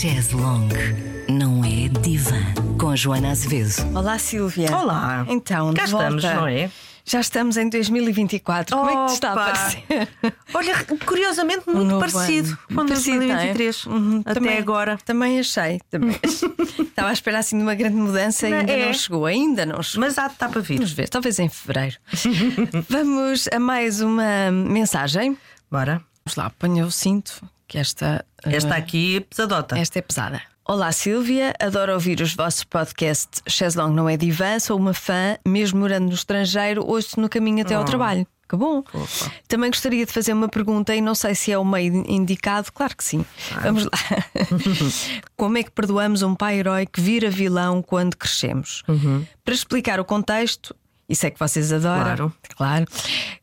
Chaz Long não é divã com a Joana Azevedo. Olá, Silvia. Olá. Então, Cá de volta. estamos, não é? Já estamos em 2024. Como é que te está a Opa. parecer? Olha, curiosamente, muito novo parecido ano. com Parecido, não é? 2023. Uhum, Até também- agora. Também achei. Também. Estava à espera assim de uma grande mudança e Não, ainda é. não chegou. Ainda não chegou. Mas há de estar para vir. Vamos ver, talvez em fevereiro. Vamos a mais uma mensagem. Bora. Vamos lá, ponha o cinto, que esta, Esta eh, aqui é pesadota. Esta é pesada. Olá Silvia, adoro ouvir os vossos podcasts. Cheslong não é divã, sou uma fã, mesmo morando no estrangeiro, ouço no caminho até ao trabalho. Que bom! Fofa. Também gostaria de fazer uma pergunta e não sei se é o meio indicado. Claro que sim. Vamos lá. Como é que perdoamos um pai herói que vira vilão quando crescemos? Para explicar o contexto, isso é que vocês adoram. Claro. Claro.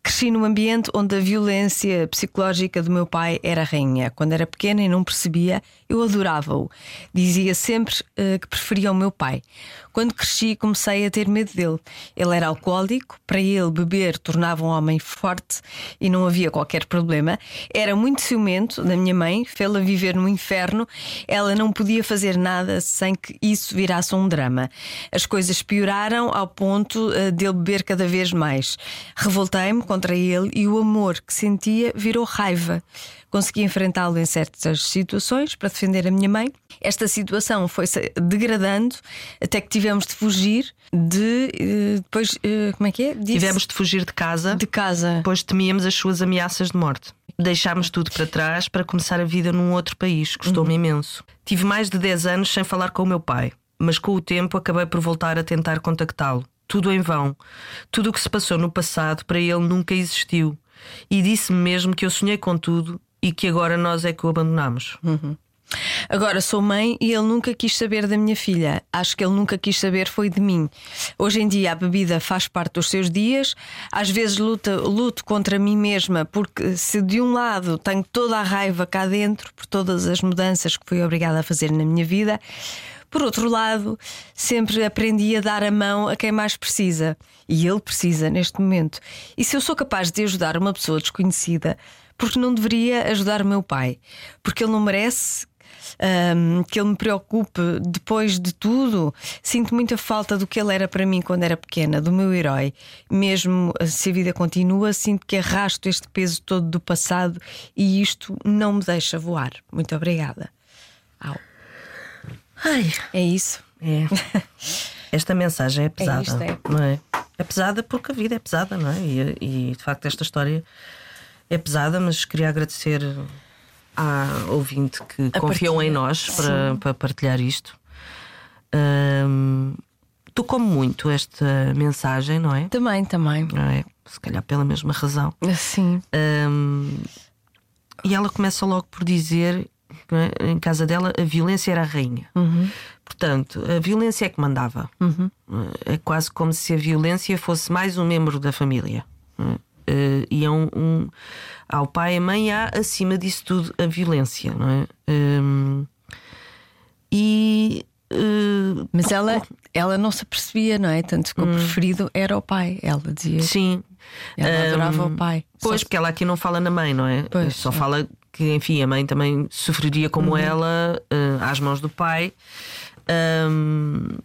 Cresci num ambiente onde a violência psicológica do meu pai era rainha. Quando era pequena e não percebia, eu adorava-o. Dizia sempre eh, que preferia o meu pai. Quando cresci, comecei a ter medo dele. Ele era alcoólico, para ele beber tornava um homem forte e não havia qualquer problema. Era muito ciumento da minha mãe, fê-la viver no inferno. Ela não podia fazer nada sem que isso virasse um drama. As coisas pioraram ao ponto eh, dele beber cada vez mais. Revoltei-me contra ele e o amor que sentia virou raiva. Consegui enfrentá-lo em certas situações para defender a minha mãe. Esta situação foi-se degradando até que tivemos de fugir de. eh, depois, eh, como é que é? Disse- Tivemos de fugir de casa, de casa. pois temíamos as suas ameaças de morte. Deixámos tudo para trás para começar a vida num outro país. Custou-me imenso. Tive mais de 10 anos sem falar com o meu pai, mas com o tempo acabei por voltar a tentar contactá-lo. Tudo em vão. Tudo o que se passou no passado para ele nunca existiu. E disse-me mesmo que eu sonhei com tudo e que agora nós é que o abandonamos. Agora sou mãe e ele nunca quis saber da minha filha. Acho que ele nunca quis saber foi de mim. Hoje em dia a bebida faz parte dos seus dias. Às vezes luta, luto contra mim mesma, porque se de um lado tenho toda a raiva cá dentro por todas as mudanças que fui obrigada a fazer na minha vida. Por outro lado, sempre aprendi a dar a mão a quem mais precisa. E ele precisa neste momento. E se eu sou capaz de ajudar uma pessoa desconhecida, porque não deveria ajudar o meu pai? Porque ele não merece hum, que ele me preocupe depois de tudo. Sinto muita falta do que ele era para mim quando era pequena, do meu herói. Mesmo se a vida continua, sinto que arrasto este peso todo do passado e isto não me deixa voar. Muito obrigada. Ai, É isso. é. Esta mensagem é pesada. isto, é. Não é? É pesada porque a vida é pesada, não é? E, e, de facto esta história é pesada, mas queria agradecer à ouvinte que A confiou partilha. em nós para, para partilhar isto. Ahm, Tocou-me muito esta mensagem, não é? Também, também. Não é? Se calhar pela mesma razão. Sim. E ela começa logo por dizer é, em casa dela a violência era a rainha. Portanto, a violência é que mandava. É quase como se a violência fosse mais um membro da família. Eh, e é um, um- ao pai e à mãe há acima disso tudo a violência, não é? Ahm, e eh, Mas ela, ela não se apercebia, não é? Tanto que o preferido era o pai. Ela dizia. sim, Ela adorava Ahm, o pai. Pois, Só- porque ela aqui não fala na mãe, não é? Pois, Só é. fala que, enfim, a mãe também sofreria como ela eh, às mãos do pai. Ahm,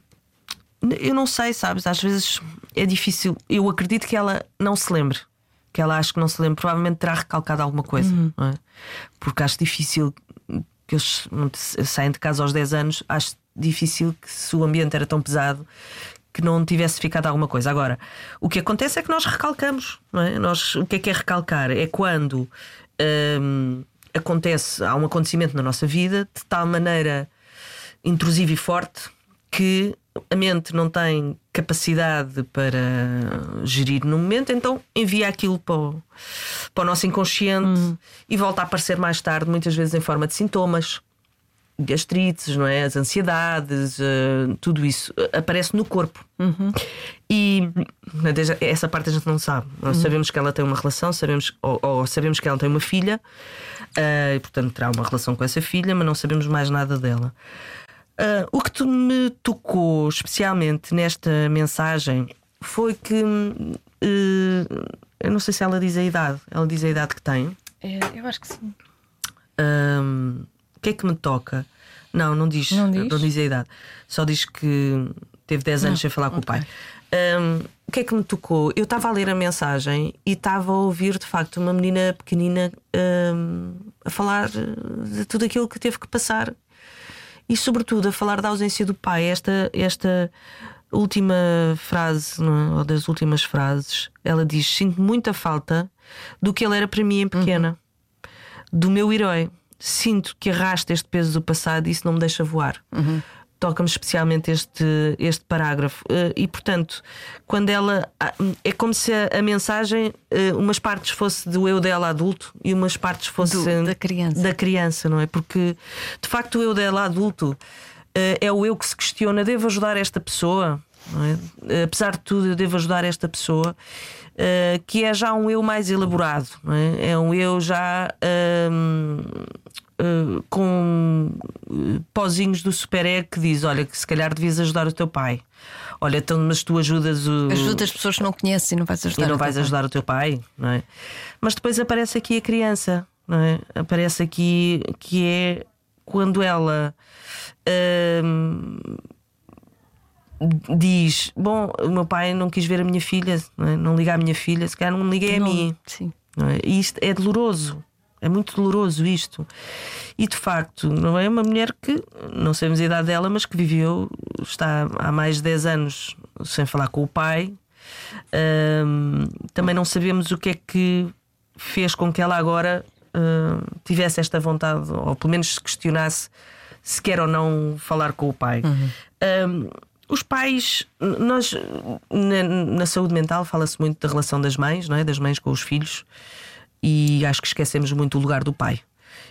eu não sei, sabes? Às vezes é difícil. Eu acredito que ela não se lembre. Que ela acho que não se lembre. Provavelmente terá recalcado alguma coisa, não é? Porque acho difícil que eles saem de casa aos 10 anos. Acho difícil que se o ambiente era tão pesado que não tivesse ficado alguma coisa. Agora, o que acontece é que nós recalcamos, não é? Nós, o que é que é recalcar? É quando hum, acontece, há um acontecimento na nossa vida de tal maneira intrusiva e forte que a mente não tem capacidade para gerir no momento, então envia aquilo para o, para o nosso inconsciente e volta a aparecer mais tarde, muitas vezes em forma de sintomas gastrites, não é? As ansiedades, eh, tudo isso eh, aparece no corpo. E essa parte a gente não sabe. Nós sabemos que ela tem uma relação, sabemos, ou, ou sabemos que ela tem uma filha, eh, e portanto terá uma relação com essa filha, mas não sabemos mais nada dela. Ah, o que tu me tocou especialmente nesta mensagem foi que eh, eu não sei se ela diz a idade, ela diz a idade que tem. É, eu acho que sim. Hum, o que é que me toca? Não, não diz. Não diz? a idade. Só diz que teve 10 anos Ah, sem falar com o ok. pai. Hum, o que é que me tocou? Eu estava a ler a mensagem e estava a ouvir de facto uma menina pequenina hum, a falar de tudo aquilo que teve que passar e, sobretudo, a falar da ausência do pai. Esta, esta última frase, é? ou das últimas frases, ela diz: Sinto muita falta do que ele era para mim em pequena, do meu herói. Sinto que arrasta este peso do passado e isso não me deixa voar. Toca-me especialmente este, este parágrafo. Eh, E, portanto, quando ela. ah, É como se a, a mensagem, eh, umas partes fosse do eu dela adulto e umas partes fossem da criança. da criança, não é? Porque de facto o eu dela adulto eh, é o eu que se questiona: devo ajudar esta pessoa? não é? Apesar de tudo, eu devo ajudar esta pessoa, eh, que é já um eu mais elaborado, não é? É um eu já. hum, eh, com eh, pozinhos do super ego que diz: Olha, que se calhar devias ajudar o teu pai. Olha, então, mas tu ajudas o. Ajuda as pessoas que não conheces e não vais ajudar. E não vais pai. ajudar o teu pai, não é? Mas depois aparece aqui a criança, não é? Aparece aqui que é quando ela hum, diz: Bom, o meu pai não quis ver a minha filha, não, é? não liga à minha filha, se calhar não me liguei a Não, mim. Sim. Não é? E isto é doloroso. É muito doloroso isto. E de facto, não é uma mulher que, não sabemos a idade dela, mas que viveu, está há mais de 10 anos sem falar com o pai. Também não sabemos o que é que fez com que ela agora tivesse esta vontade, ou pelo menos se questionasse se quer ou não falar com o pai. Ahm, os pais, nós na, na saúde mental fala-se muito da relação das mães, não é? das mães com os filhos, e acho que esquecemos muito o lugar do pai.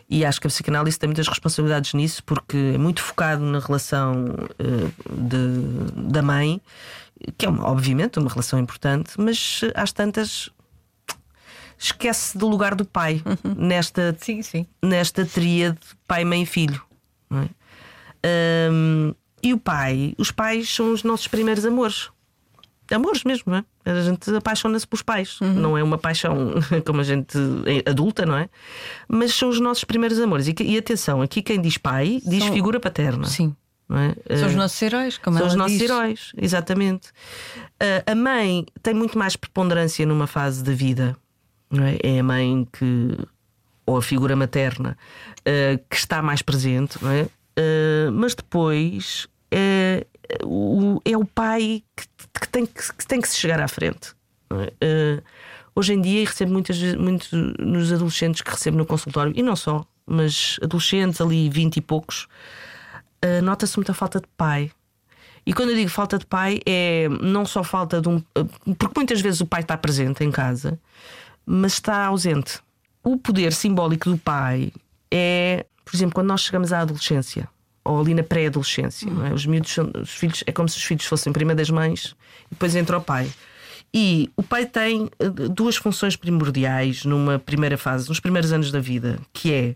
E acho que a psicanálise tem muitas responsabilidades nisso, porque é muito focado na relação eh, de- da mãe, que é uma- obviamente uma relação importante, mas às tantas esquece do lugar do pai nesta Sim, sim. nesta tríade pai, mãe e filho. é? Hum, e o pai, os pais são os nossos primeiros amores. Amores mesmo, não é? A gente apaixona-se pelos pais. Não é uma paixão como a gente é adulta, não é? Mas são os nossos primeiros amores. E, e atenção, aqui quem diz pai diz São- figura paterna. Sim. É? São os Eh, nossos heróis, como são os nossos diz. heróis, exatamente. Ah, a mãe tem muito mais preponderância numa fase da vida, não é? É a mãe que, ou a figura materna, ah, que está mais presente, não é? Mas depois o, é o pai que, que tem que, que tem que se chegar à frente. é? Ah, hoje em dia, e recebo muitas muitos nos adolescentes que recebo no consultório, e não só, mas adolescentes ali, 20 e poucos, uh, nota-se muita falta de pai. E quando eu digo falta de pai, é não só falta de um. uh, Porque muitas vezes o pai está presente em casa, mas está ausente. O poder simbólico do pai é, por exemplo, quando nós chegamos à adolescência, ou ali na pré-adolescência, é? os miúdos são, os filhos, é como se os filhos fossem prima das mães e depois entra o pai. E o pai tem uh, duas funções primordiais numa primeira fase, nos primeiros anos da vida, que é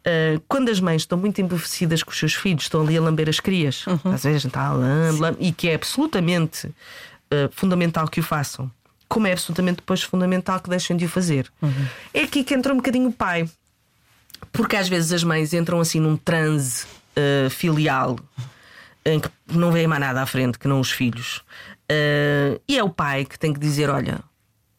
Uh, quando as mães estão muito embevecidas com os seus filhos, estão ali a lamber as crias, às vezes está a lambe, lambe, e que é absolutamente uh, fundamental que o façam, como é absolutamente depois fundamental que deixem de o fazer. É aqui que entra um bocadinho o pai, porque às vezes as mães entram assim num transe uh, filial em que não vê mais nada à frente que não os filhos, Uh, e é o pai que tem que dizer: Olha,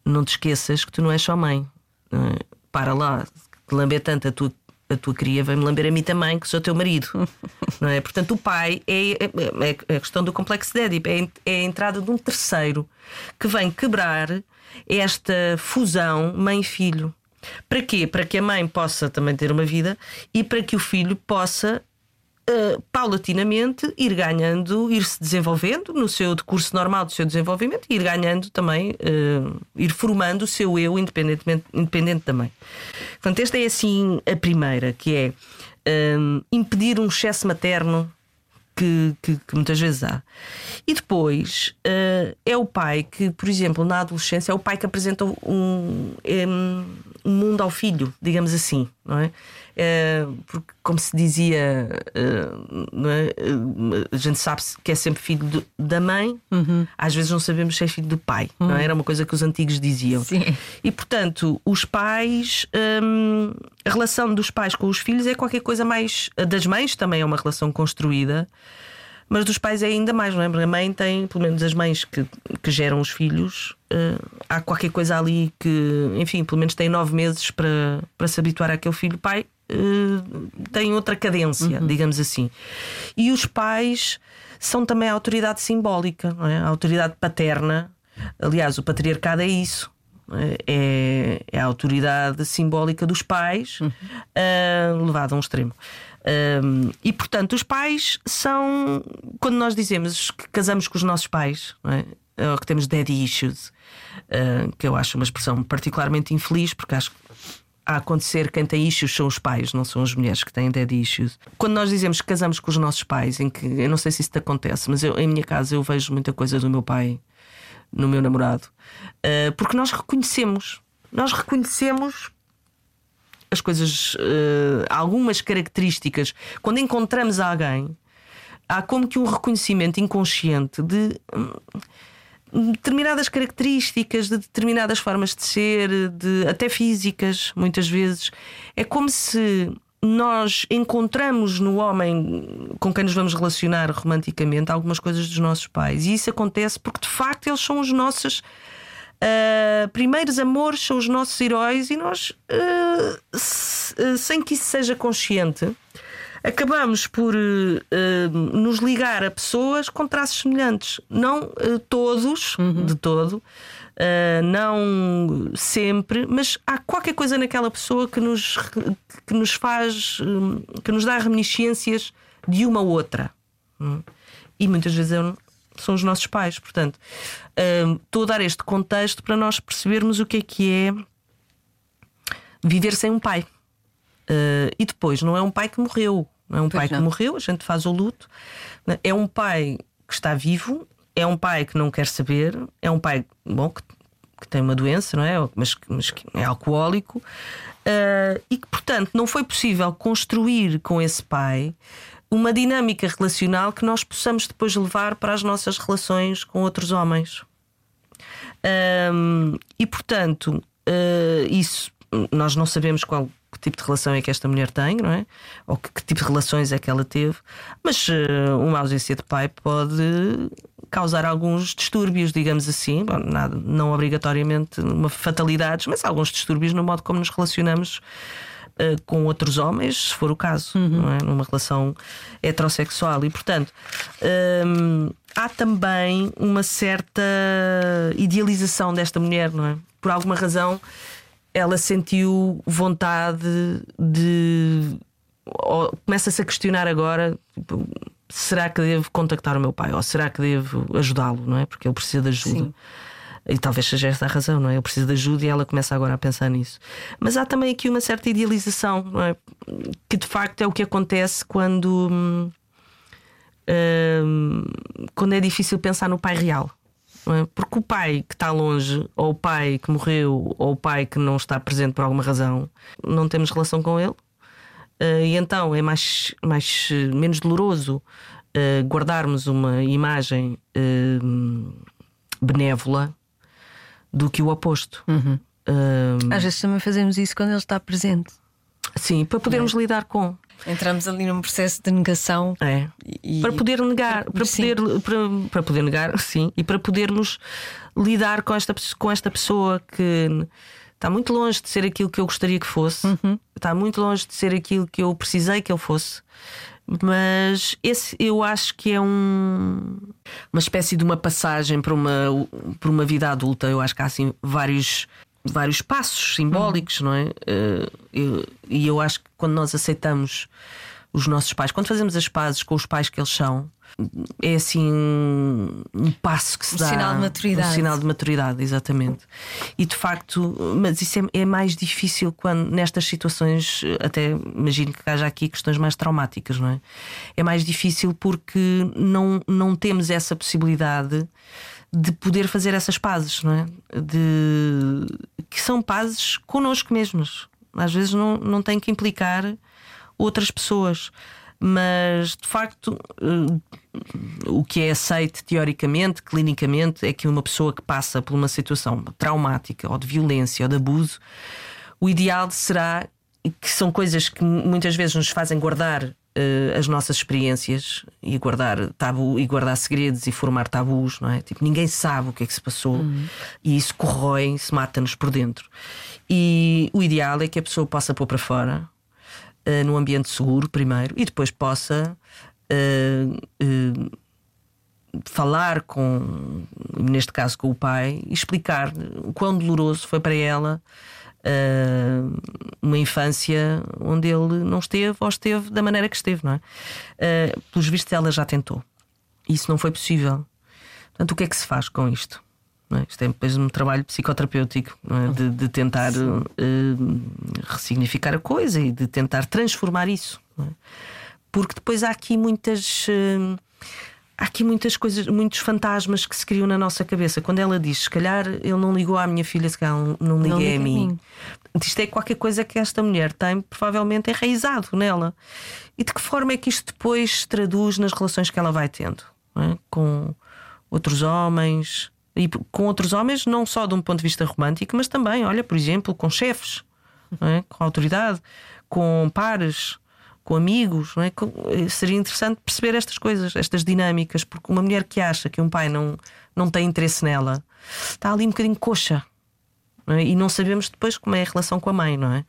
não te esqueças que tu não és só mãe. Uh, para lá, de lamber tanto a tua, a tua cria, vem-me lamber a mim também, que sou teu marido. não é? Portanto, o pai é, é, é a questão do complexo de Édipo, é, é a entrada de um terceiro que vem quebrar esta fusão mãe-filho. Para quê? Para que a mãe possa também ter uma vida e para que o filho possa Uh, paulatinamente ir ganhando, ir se desenvolvendo no seu decurso normal do seu desenvolvimento ir ganhando também, uh, ir formando o seu eu independentemente, independente também. Portanto, esta é assim a primeira, que é um, impedir um excesso materno que, que, que muitas vezes há. E depois uh, é o pai que, por exemplo, na adolescência, é o pai que apresenta um, um, um mundo ao filho, digamos assim, não é? é porque, como se dizia, é, é? a gente sabe que é sempre filho do, da mãe, uhum. às vezes não sabemos se é filho do pai, uhum. não é? Era uma coisa que os antigos diziam. Sim. E portanto, os pais, hum, a relação dos pais com os filhos é qualquer coisa mais. das mães também é uma relação construída mas dos pais é ainda mais, não é? A mãe tem, pelo menos as mães que, que geram os filhos, uh, há qualquer coisa ali que, enfim, pelo menos tem nove meses para, para se habituar àquele filho. O pai uh, tem outra cadência, uhum. digamos assim. E os pais são também a autoridade simbólica, não é? A autoridade paterna. Aliás, o patriarcado é isso. É, é a autoridade simbólica dos pais, uhum. uh, levado a um extremo. Um, e portanto, os pais são. Quando nós dizemos que casamos com os nossos pais, é? ou que temos daddy issues, uh, que eu acho uma expressão particularmente infeliz, porque acho que a acontecer quem tem issues são os pais, não são as mulheres que têm daddy issues. Quando nós dizemos que casamos com os nossos pais, em que eu não sei se isso te acontece, mas eu, em minha casa eu vejo muita coisa do meu pai no meu namorado, uh, porque nós reconhecemos. Nós reconhecemos as coisas, uh, algumas características, quando encontramos alguém, há como que um reconhecimento inconsciente de hum, determinadas características, de determinadas formas de ser, de até físicas, muitas vezes. É como se nós encontramos no homem com quem nos vamos relacionar romanticamente algumas coisas dos nossos pais. E isso acontece porque de facto eles são os nossos Uh, primeiros amores são os nossos heróis e nós, uh, sem que isso seja consciente, acabamos por uh, nos ligar a pessoas com traços semelhantes. Não todos, uhum. de todo, não sempre, mas há qualquer coisa naquela pessoa que nos, que nos faz, que nos dá reminiscências de uma outra. Hum. E muitas vezes eu são os nossos pais. Portanto, estou a dar este contexto para nós percebermos o que é que é viver sem um pai. Uh, e depois, não é um pai que morreu, não é um pois pai não. que morreu, a gente faz o luto. É um pai que está vivo, é um pai que não quer saber, é um pai bom que, que tem uma doença, não é? Mas, mas que é alcoólico. Uh, e que, portanto, não foi possível construir com esse pai uma dinâmica relacional que nós possamos depois levar para as nossas relações com outros homens. Um, e portanto, uh, isso nós não sabemos qual que tipo de relação é que esta mulher tem, não é? Ou que, que tipo de relações é que ela teve, mas uh, uma ausência de pai pode causar alguns distúrbios, digamos assim, Bom, nada, não obrigatoriamente uma fatalidades, mas alguns distúrbios no modo como nos relacionamos uh, com outros homens, se for o caso, uhum. não é? numa relação heterossexual. E, portanto, um, ehm, há também uma certa idealização desta mulher, não é? Por alguma razão, ela sentiu vontade de. Começa-se a questionar agora. Tipo, será que devo contactar o meu pai? Ou será que devo ajudá-lo, não é? Porque ele precisa de ajuda. Sim. E talvez seja esta a razão, não é? Eu preciso de ajuda e ela começa agora a pensar nisso. Mas há também aqui uma certa idealização, não é? Que de facto é o que acontece quando. Hum, hum quando é difícil pensar no pai real. É? Porque o pai que está longe, ou o pai que morreu, ou o pai que não está presente por alguma razão, não temos relação com ele. Uh, e então é mais, mais menos doloroso uh, guardarmos uma imagem uh, benévola do que o oposto. Uhum. Às vezes também fazemos isso quando ele está presente. Sim, para podermos é. lidar com. Entramos ali num processo de negação. É. E... Para poder negar, para poder, para, para poder negar, sim, e para podermos lidar com esta, com esta pessoa que está muito longe de ser aquilo que eu gostaria que fosse, uhum. está muito longe de ser aquilo que eu precisei que ele fosse. Mas esse eu acho que é um, uma espécie de uma passagem para uma, para uma vida adulta. Eu acho que há assim vários, vários passos simbólicos, uhum. não é? Eh, e eu acho que quando nós aceitamos os nossos pais, quando fazemos as pazes com os pais que eles são, é assim um passo que se um dá. Sinal de maturidade. Um sinal de maturidade, exatamente. E de facto, mas isso é, é, mais difícil quando nestas situações, até imagino que haja aqui questões mais traumáticas, não é? É mais difícil porque não, não temos essa possibilidade de poder fazer essas pazes, não é? De que são pazes connosco mesmos. Às vezes não, não tem que implicar outras pessoas. Mas de facto, eh, o que é aceito teoricamente, clinicamente, é que uma pessoa que passa por uma situação traumática ou de violência ou de abuso, o ideal será que são coisas que muitas vezes nos fazem guardar uh, as nossas experiências e guardar tabu e guardar segredos e formar tabus, não é? Tipo, ninguém sabe o que é que se passou uhum. e isso corrói, se mata-nos por dentro. E o ideal é que a pessoa possa pôr para fora uh, num ambiente seguro primeiro e depois possa uh, falar com, neste caso com o pai, e explicar o quão doloroso foi para ela uh, uma infância onde ele não esteve ou esteve da maneira que esteve, não é? Uh, pelos vistos, ela já tentou. Isso não foi possível. Portanto, o que é que se faz com isto? É? Isto é depois um trabalho psicoterapêutico é? de, de, tentar uh, ressignificar a coisa e de tentar transformar isso. É? Porque depois há aqui muitas. Uh, há aqui muitas coisas, muitos fantasmas que se criam na nossa cabeça. Quando ela diz, se calhar ele não ligou à minha filha, se calhar não liguei não a mim. Isto é qualquer coisa que esta mulher tem, provavelmente enraizado nela. E de que forma é que isto depois se traduz nas relações que ela vai tendo é? com outros homens? E com outros homens, não só de um ponto de vista romântico, mas também, olha, por exemplo, com chefes, é? com autoridade, com pares com amigos, é? Eh, seria interessante perceber estas coisas, estas dinâmicas, porque uma mulher que acha que um pai não, não tem interesse nela está ali um bocadinho coxa. Não é? E não sabemos depois como é a relação com a mãe, não é?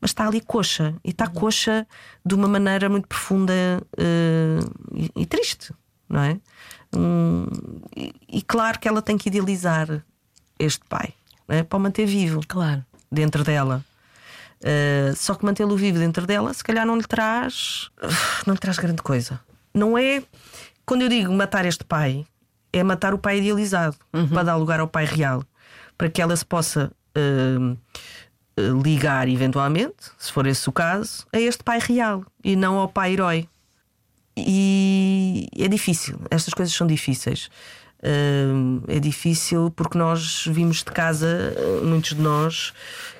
Mas está ali coxa e está coxa de uma maneira muito profunda uh, e, e, triste, não é? Um, e, e, claro que ela tem que idealizar este pai é? para o manter vivo claro. dentro dela. Uh, só que mantê-lo vivo dentro dela, se calhar não lhe traz. não lhe traz grande coisa. Não é. Quando eu digo matar este pai, é matar o pai idealizado uhum. para dar lugar ao pai real, para que ela se possa uh, ligar eventualmente, se for esse o caso, a este pai real e não ao pai herói. E é difícil, estas coisas são difíceis. Uh, é difícil porque nós vimos de casa, muitos de nós,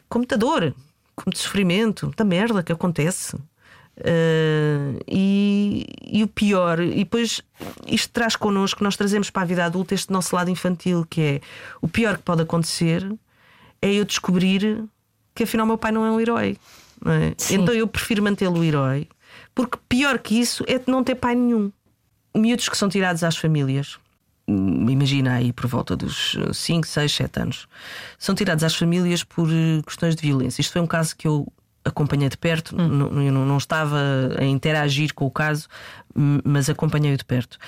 computador como de sofrimento, da merda que acontece. Uh, e, e, o pior, e depois isto traz connosco, nós trazemos para a vida adulta este nosso lado infantil, que é o pior que pode acontecer é eu descobrir que afinal meu pai não é um herói. É? Então eu prefiro mantê-lo herói, porque pior que isso é não ter pai nenhum. Miúdos que são tirados às famílias imagina aí por volta dos 5, 6, 7 anos, são tirados às famílias por eh, questões de violência. Isto foi um caso que eu acompanhei de perto, hum. não, eu não estava a interagir com o caso, mas acompanhei-o de perto.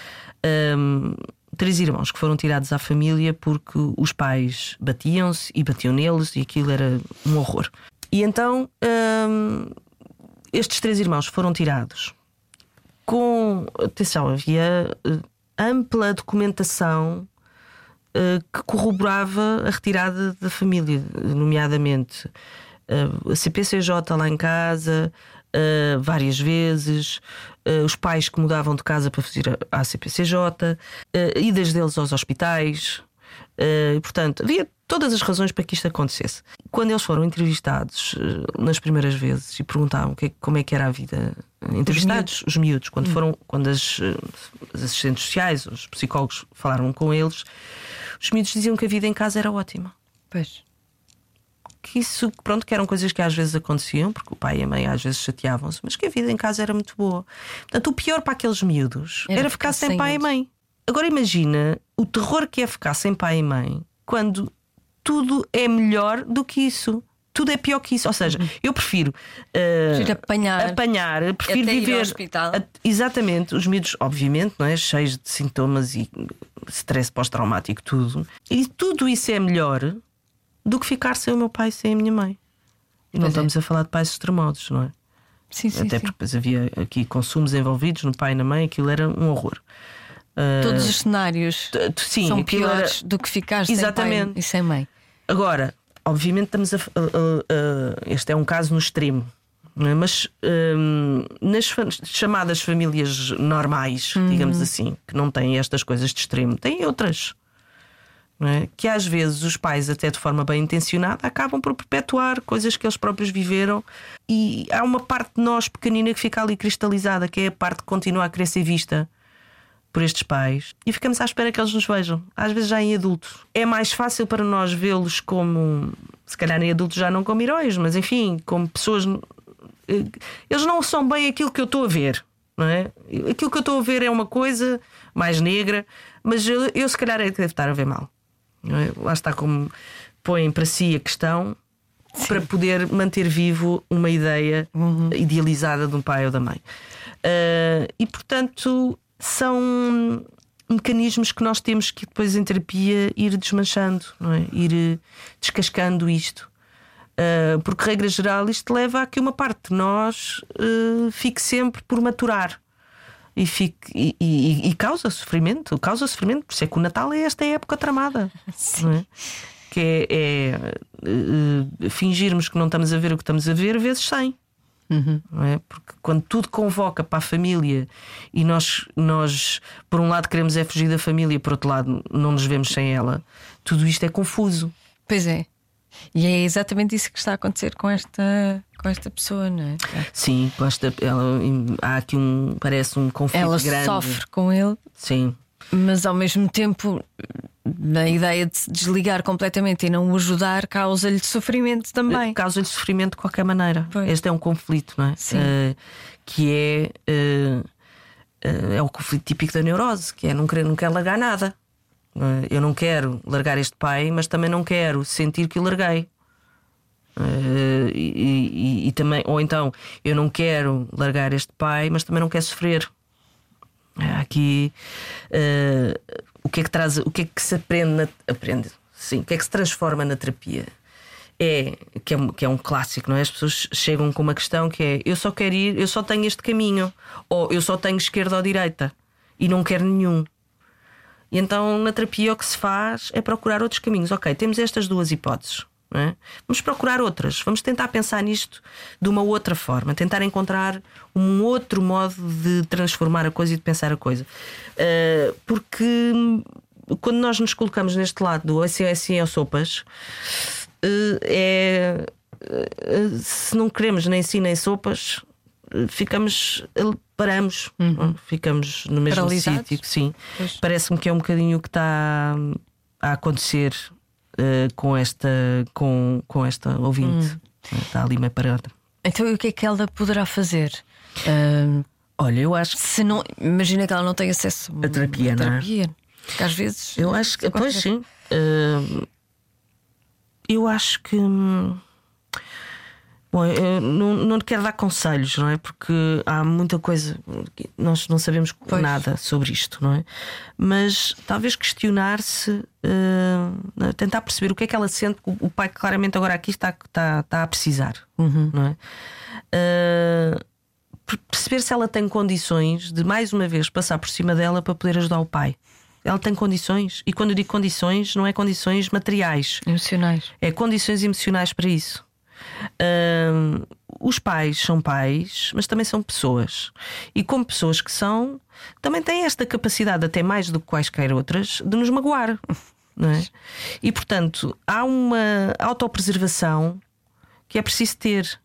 Um, três irmãos que foram tirados à família porque os pais batiam-se e batiam neles e aquilo era um horror. E então um, estes três irmãos foram tirados com. Atenção, havia eh, ampla documentação uh, que corroborava a retirada da família, nomeadamente uh, a CPCJ lá em casa, várias vezes, os pais que mudavam de casa para fazer a CPCJ, idas deles aos hospitais. E, portanto, havia todas as razões para que isto acontecesse. Quando eles foram entrevistados nas primeiras vezes e perguntavam que, como é que era a vida entrevistados, os miúdos, os miúdos quando hum. foram, quando as, eh, as, assistentes sociais, os psicólogos falaram com eles, os miúdos diziam que a vida em casa era ótima. Pois. Que isso, pronto, que eram coisas que às vezes aconteciam, porque o pai e a mãe às vezes chateavam-se, mas que a vida em casa era muito boa. Portanto, o pior para aqueles miúdos era, era ficar sem, sem pai eles. e mãe. Agora imagina o terror que é ficar sem pai e mãe quando tudo é melhor do que isso tudo é pior que isso. Ou seja, uhum. eu prefiro, uh, apanhar, apanhar, prefiro viver. A, exatamente, os miúdos, obviamente, não é? cheios de sintomas e stress pós-traumático, tudo. E tudo isso é melhor do que ficar sem o meu pai e sem a minha mãe. E não é. estamos a falar de pais extremosos, não é? Sim, sim, Até sim. porque depois havia aqui consumos envolvidos no pai e na mãe, aquilo era um horror. Uh, Todos os cenários sim, são piores era... do que ficar sem pai e sem mãe. Agora, obviamente estamos a, a, a, este é um caso no extremo é? mas hum, nas chamadas famílias normais, uhum. digamos assim, que não têm estas coisas de extremo, têm outras. é? que às vezes os pais, até de forma bem intencionada, acabam por perpetuar coisas que eles próprios viveram e há uma parte de nós pequenina que fica ali cristalizada, que é a parte que continua a querer ser vista por estes pais e ficamos à espera que eles nos vejam, às vezes já em adultos. É mais fácil para nós vê-los como, se calhar em adultos já não como heróis, mas enfim, como pessoas. eh, Eles não são bem aquilo que eu estou a ver, não é? Aquilo que eu estou a ver é uma coisa mais negra, mas eu, eu se calhar é que devo estar a ver mal. é? Lá está como põem para si a questão para poder manter vivo uma ideia idealizada de um pai ou da mãe. Ah, e portanto são mecanismos que nós temos que depois em terapia ir desmanchando, não é? ir eh, descascando isto. Ah, porque, regra geral, isto leva a que uma parte de nós eh, fique sempre por maturar e, fique, e, e- e causa sofrimento. Causa sofrimento, por isso é que o Natal é esta época tramada. não é? Que é, é, eh, fingirmos que não estamos a ver o que estamos a ver, vezes 100. Não é? Porque quando tudo convoca para a família e nós, nós, por um lado, queremos é fugir da família, por outro lado, não nos vemos sem ela, tudo isto é confuso. Pois é. E é exatamente isso que está a acontecer com esta, com esta pessoa, não é? Sim, basta, ela, há aqui um, parece um conflito Ela grande. sofre com ele, Sim, mas ao mesmo tempo, na ideia de se desligar completamente e não o ajudar, causa-lhe sofrimento também. causa-lhe sofrimento de qualquer maneira. Pois. Este é um conflito, não é? Sim. Eh, que é, eh, eh, é o conflito típico da neurose, que é não querer, não quero largar nada. Eh, eu não quero largar este pai, mas também não quero sentir que o larguei. Eh, e, e- e também, ou então, eu não quero largar este pai, mas também não quero sofrer. Aqui eh, o que é que traz, o que é que se aprende, na, aprende, sim, o que é que se transforma na terapia? É que, é que é um clássico, não é? As pessoas chegam com uma questão que é eu só quero ir, eu só tenho este caminho, ou eu só tenho esquerda ou direita e não quero nenhum. E então na terapia o que se faz é procurar outros caminhos. Ok, temos estas duas hipóteses. É? Vamos procurar outras. Vamos tentar pensar nisto de uma outra forma, tentar encontrar um outro modo de transformar a coisa e de pensar a coisa. Uh, porque quando nós nos colocamos neste lado do assim é assim é sopas, uh, é uh, se não queremos nem sim nem sopas, ficamos paramos, ficamos no mesmo sítio, sim. Parece-me que é um bocadinho o que está a acontecer eh, com esta com, com esta ouvinte. Está ali meio parada. Então, e o que é que ela poderá fazer? Ahm, Olha, eu acho que se não, imagina que ela não tem acesso A terapia, à não é? terapia. Porque às vezes. eu acho que pois sim. Eh, eu acho que hum, Bom, eu não, não quero dar conselhos, não é? Porque há muita coisa, nós não sabemos Pois. nada sobre isto, não é? Mas talvez questionar-se, eh, tentar perceber o que é que ela sente, que o pai claramente agora aqui está, está, está a precisar, não é? Per- perceber se ela tem condições de mais uma vez passar por cima dela para poder ajudar o pai. Ela tem condições, e quando eu digo condições, não é condições materiais, Emocionais. é condições emocionais para isso. Os pais são pais, mas também são pessoas. E como pessoas que são, também têm esta capacidade, até mais do que quaisquer outras, de nos magoar. Não é? E portanto, há uma autopreservação que é preciso ter.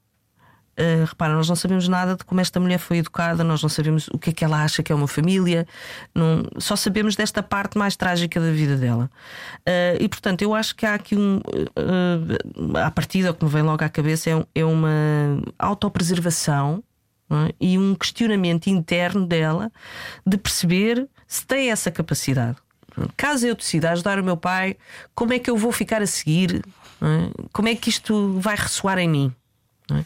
Uh, repara, nós não sabemos nada de como esta mulher foi educada, nós não sabemos o que é que ela acha que é uma família, não- só sabemos desta parte mais trágica da vida dela. Uh, e portanto, eu acho que há aqui um. Uh, à partida, o que me vem logo à cabeça é, é uma autopreservação é? e um questionamento interno dela de perceber se tem essa capacidade. Caso eu decida ajudar o meu pai, como é que eu vou ficar a seguir? é? Como é que isto vai ressoar em mim? É?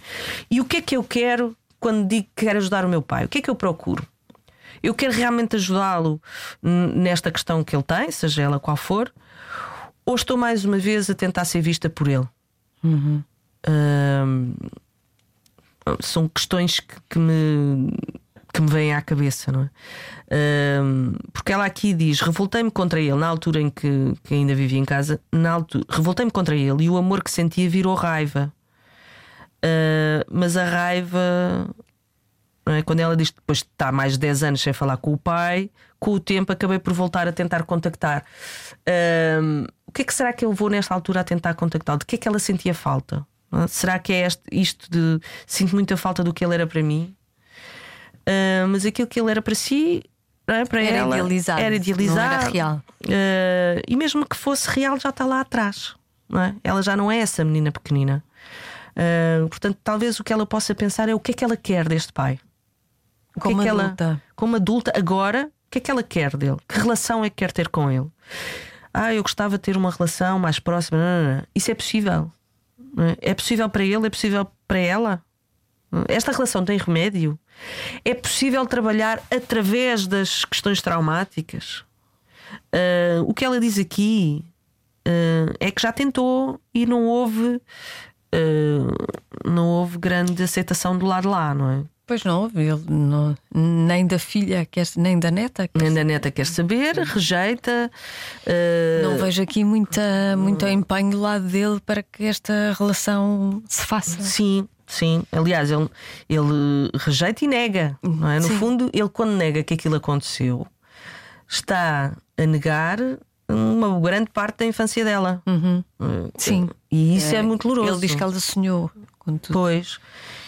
E o que é que eu quero quando digo que quero ajudar o meu pai? O que é que eu procuro? Eu quero realmente ajudá-lo nesta questão que ele tem, seja ela qual for, ou estou mais uma vez a tentar ser vista por ele? Ahm, são questões que, que me que me vêm à cabeça, não é? Porque ela aqui diz: revoltei-me contra ele na altura em que, que ainda vivia em casa, na altura, revoltei-me contra ele e o amor que sentia virou raiva. Ah, mas a raiva, é? quando ela diz que depois está mais de 10 anos sem falar com o pai, com o tempo acabei por voltar a tentar contactar. Ahm, que é que será que eu vou nesta altura a tentar contactá-lo? De que é que ela sentia falta? É? Será que é este, isto de sinto muita falta do que ele era para mim? Uh, mas aquilo que ele era para si é? para era ela idealizado, era idealizado. Não era real. Uh, e mesmo que fosse real, já está lá atrás. É? Ela já não é essa menina pequenina. Uh, portanto, talvez o que ela possa pensar é o que é que ela quer deste pai. O como que é adulta. Ela, como adulta, agora, o que é que ela quer dele? Que relação é que quer ter com ele? Ah, eu gostava de ter uma relação mais próxima. Não, não, não. Isso é possível. É? é possível para ele, é possível para ela. Esta relação tem remédio? É possível trabalhar através das questões traumáticas? Uh, o que ela diz aqui uh, é que já tentou e não houve uh, não houve grande aceitação do lado lá, não é? Pois não houve, ele não, nem da filha, quer, nem da neta. Nem da neta quer saber, rejeita. Uh... Não vejo aqui muita, muito empenho do lado dele para que esta relação se faça. Sim, sim. Aliás, ele, ele rejeita e nega. Não é? No sim. fundo, ele, quando nega que aquilo aconteceu, está a negar uma grande parte da infância dela. Uhum. Uh, sim. E isso é, é, muito doloroso. Ele diz que ela sonhou tudo. Pois.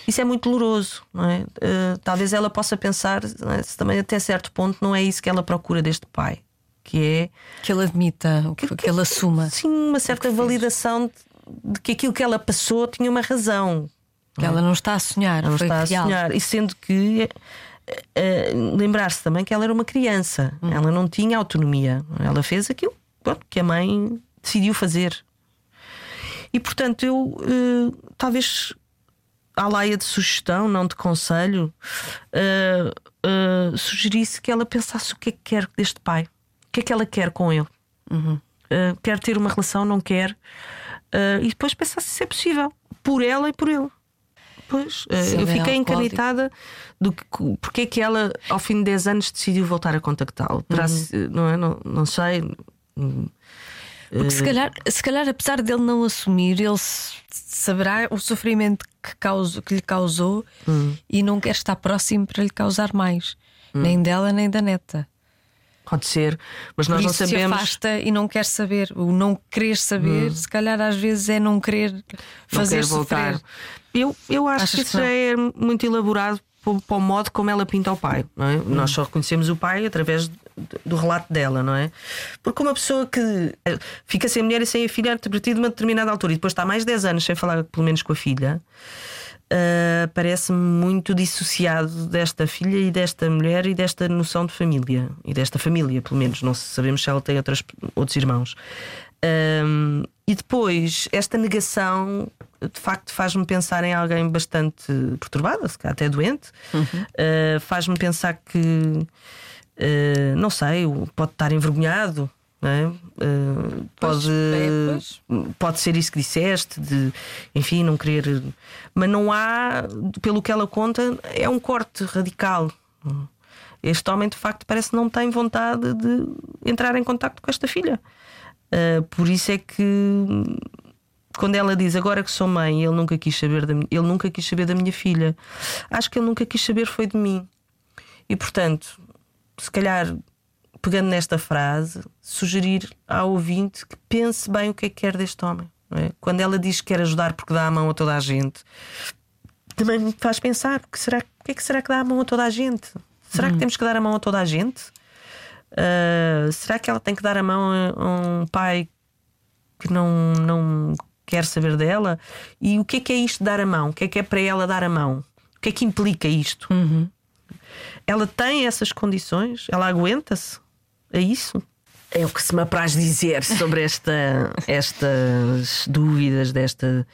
Isso é muito doloroso, não é? Uh, talvez ela possa pensar, é? também até certo ponto não é isso que ela procura deste pai, que é que ele admita, que, que, que ele assuma. Sim, uma certa validação de, de, que aquilo que ela passou tinha uma razão. Que ela não está a sonhar, não está real. a sonhar. E sendo que uh, lembrar-se também que ela era uma criança, hum. ela não tinha autonomia. Ela fez aquilo que a mãe decidiu fazer. E portanto, eu uh, talvez à laia de sugestão, não de conselho, uh, uh, sugerisse que ela pensasse o que é que quer deste pai, o que é que ela quer com ele. Uhum. Uh, quer ter uma relação, não quer, e depois pensasse se é possível, por ela e por ele. Pois, eu fiquei encanitada do que, porque é que ela, ao fim de 10 anos, decidiu voltar a contactá-lo. Uhum. Não, é? não, não sei. Porque se calhar, se calhar, apesar dele não assumir, ele saberá o sofrimento que, causou, que lhe causou hum. e não quer estar próximo para lhe causar mais, hum. nem dela nem da neta. Pode ser, mas nós não sabemos. Se afasta e não quer saber, o não querer saber, hum. se calhar às vezes é não querer fazer não quer voltar. Sofrer. Eu, eu acho Achas que isso já é muito elaborado para o modo como ela pinta o pai. Não é? Hum. Nós só reconhecemos o pai através do relato dela, não é? Porque uma pessoa que eh, fica sem mulher e sem a filha a partir de uma determinada altura e depois está mais 10 anos sem falar pelo menos com a filha. Uh, parece-me muito dissociado desta filha e desta mulher e desta noção de família e desta família, pelo menos. Não sabemos se ela tem outras, outros irmãos. Um, e depois, esta negação de facto faz-me pensar em alguém bastante perturbada, até doente. Uhum. Uh, faz-me pensar que, uh, não sei, pode estar envergonhado. É? Uh, pode, é, pode ser isso que disseste, de enfim, não querer. Mas não há, pelo que ela conta, é um corte radical. Este homem, de facto, parece que não tem vontade de entrar em contato com esta filha. Uh, por isso é que quando ela diz agora que sou mãe, ele nunca quis saber da, ele nunca quis saber da minha filha. Acho que ele nunca quis saber foi de mim. E portanto, se calhar pegando nesta frase, sugerir ao ouvinte que pense bem o que é que quer deste homem. É? Quando ela diz que quer ajudar porque dá a mão a toda a gente, também me faz pensar: porque será, o que é que será que dá a mão a toda a gente? Será hum. que temos que dar a mão a toda a gente? Uh, será que ela tem que dar a mão a, um pai que não, não quer saber dela? E o que é que é isto dar a mão? O que é que é para ela dar a mão? O que é que implica isto? Uhum. Ela tem essas condições? Ela aguenta-se a isso? É o que se me apraz dizer sobre esta, estas dúvidas desta,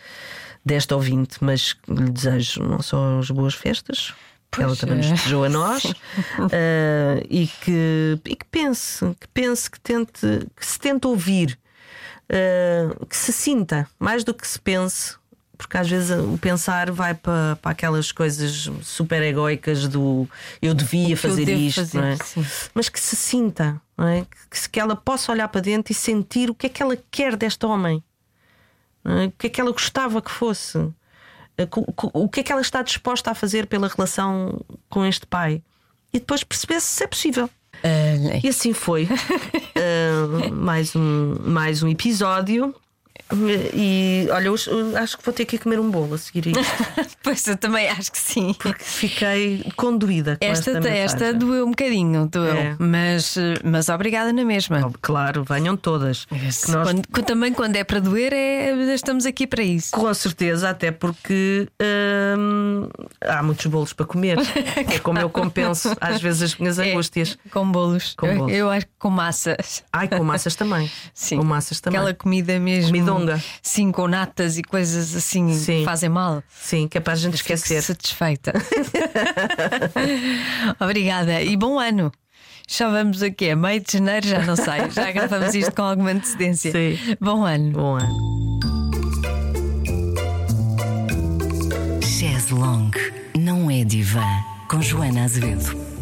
desta ouvinte, mas lhe desejo não só as boas festas, Pois ela também nos é. desejou a nós uh, e, que, e que pense, que pense, que tente, que se tente ouvir, uh, que se sinta mais do que se pense, porque às vezes o pensar vai para, para aquelas coisas super egóicas do eu devia fazer eu isto, fazer, não é? Sim. mas que se sinta, não é? que, que ela possa olhar para dentro e sentir o que é que ela quer deste homem, é? o que é que ela gostava que fosse. Eh, o que é que ela está disposta a fazer pela relação com este pai e depois perceber se é possível. Ah, E assim foi. Ah, mais, um, mais um episódio. E olha, eu eu acho que vou ter que ir comer um bolo a seguir isto. pois eu também acho que sim. Porque fiquei conduída com esta, Esta, esta doeu um bocadinho, doeu. É. Mas, mas obrigada na mesma. Claro, venham todas. Que nós- Quando- também quando é para doer, é, estamos aqui para isso. Com certeza, até porque hum, há muitos bolos para comer. É como eu compenso às vezes as minhas É, angústias. com bolos. Com Eu- bolos. Eu, acho que com massas. Ai, com massas também. Sim. Com massas também. Aquela comida mesmo. Sim, com natas e coisas assim Sim. que fazem mal. Sim, que é para a gente Fico esquecer. satisfeita. Obrigada e bom ano. Já vamos aqui, a meio de janeiro, já não sei. Já gravamos isto com alguma antecedência. Sim. Bom ano. Bom ano. Chaise Longue não é divã. Com Joana Azevedo.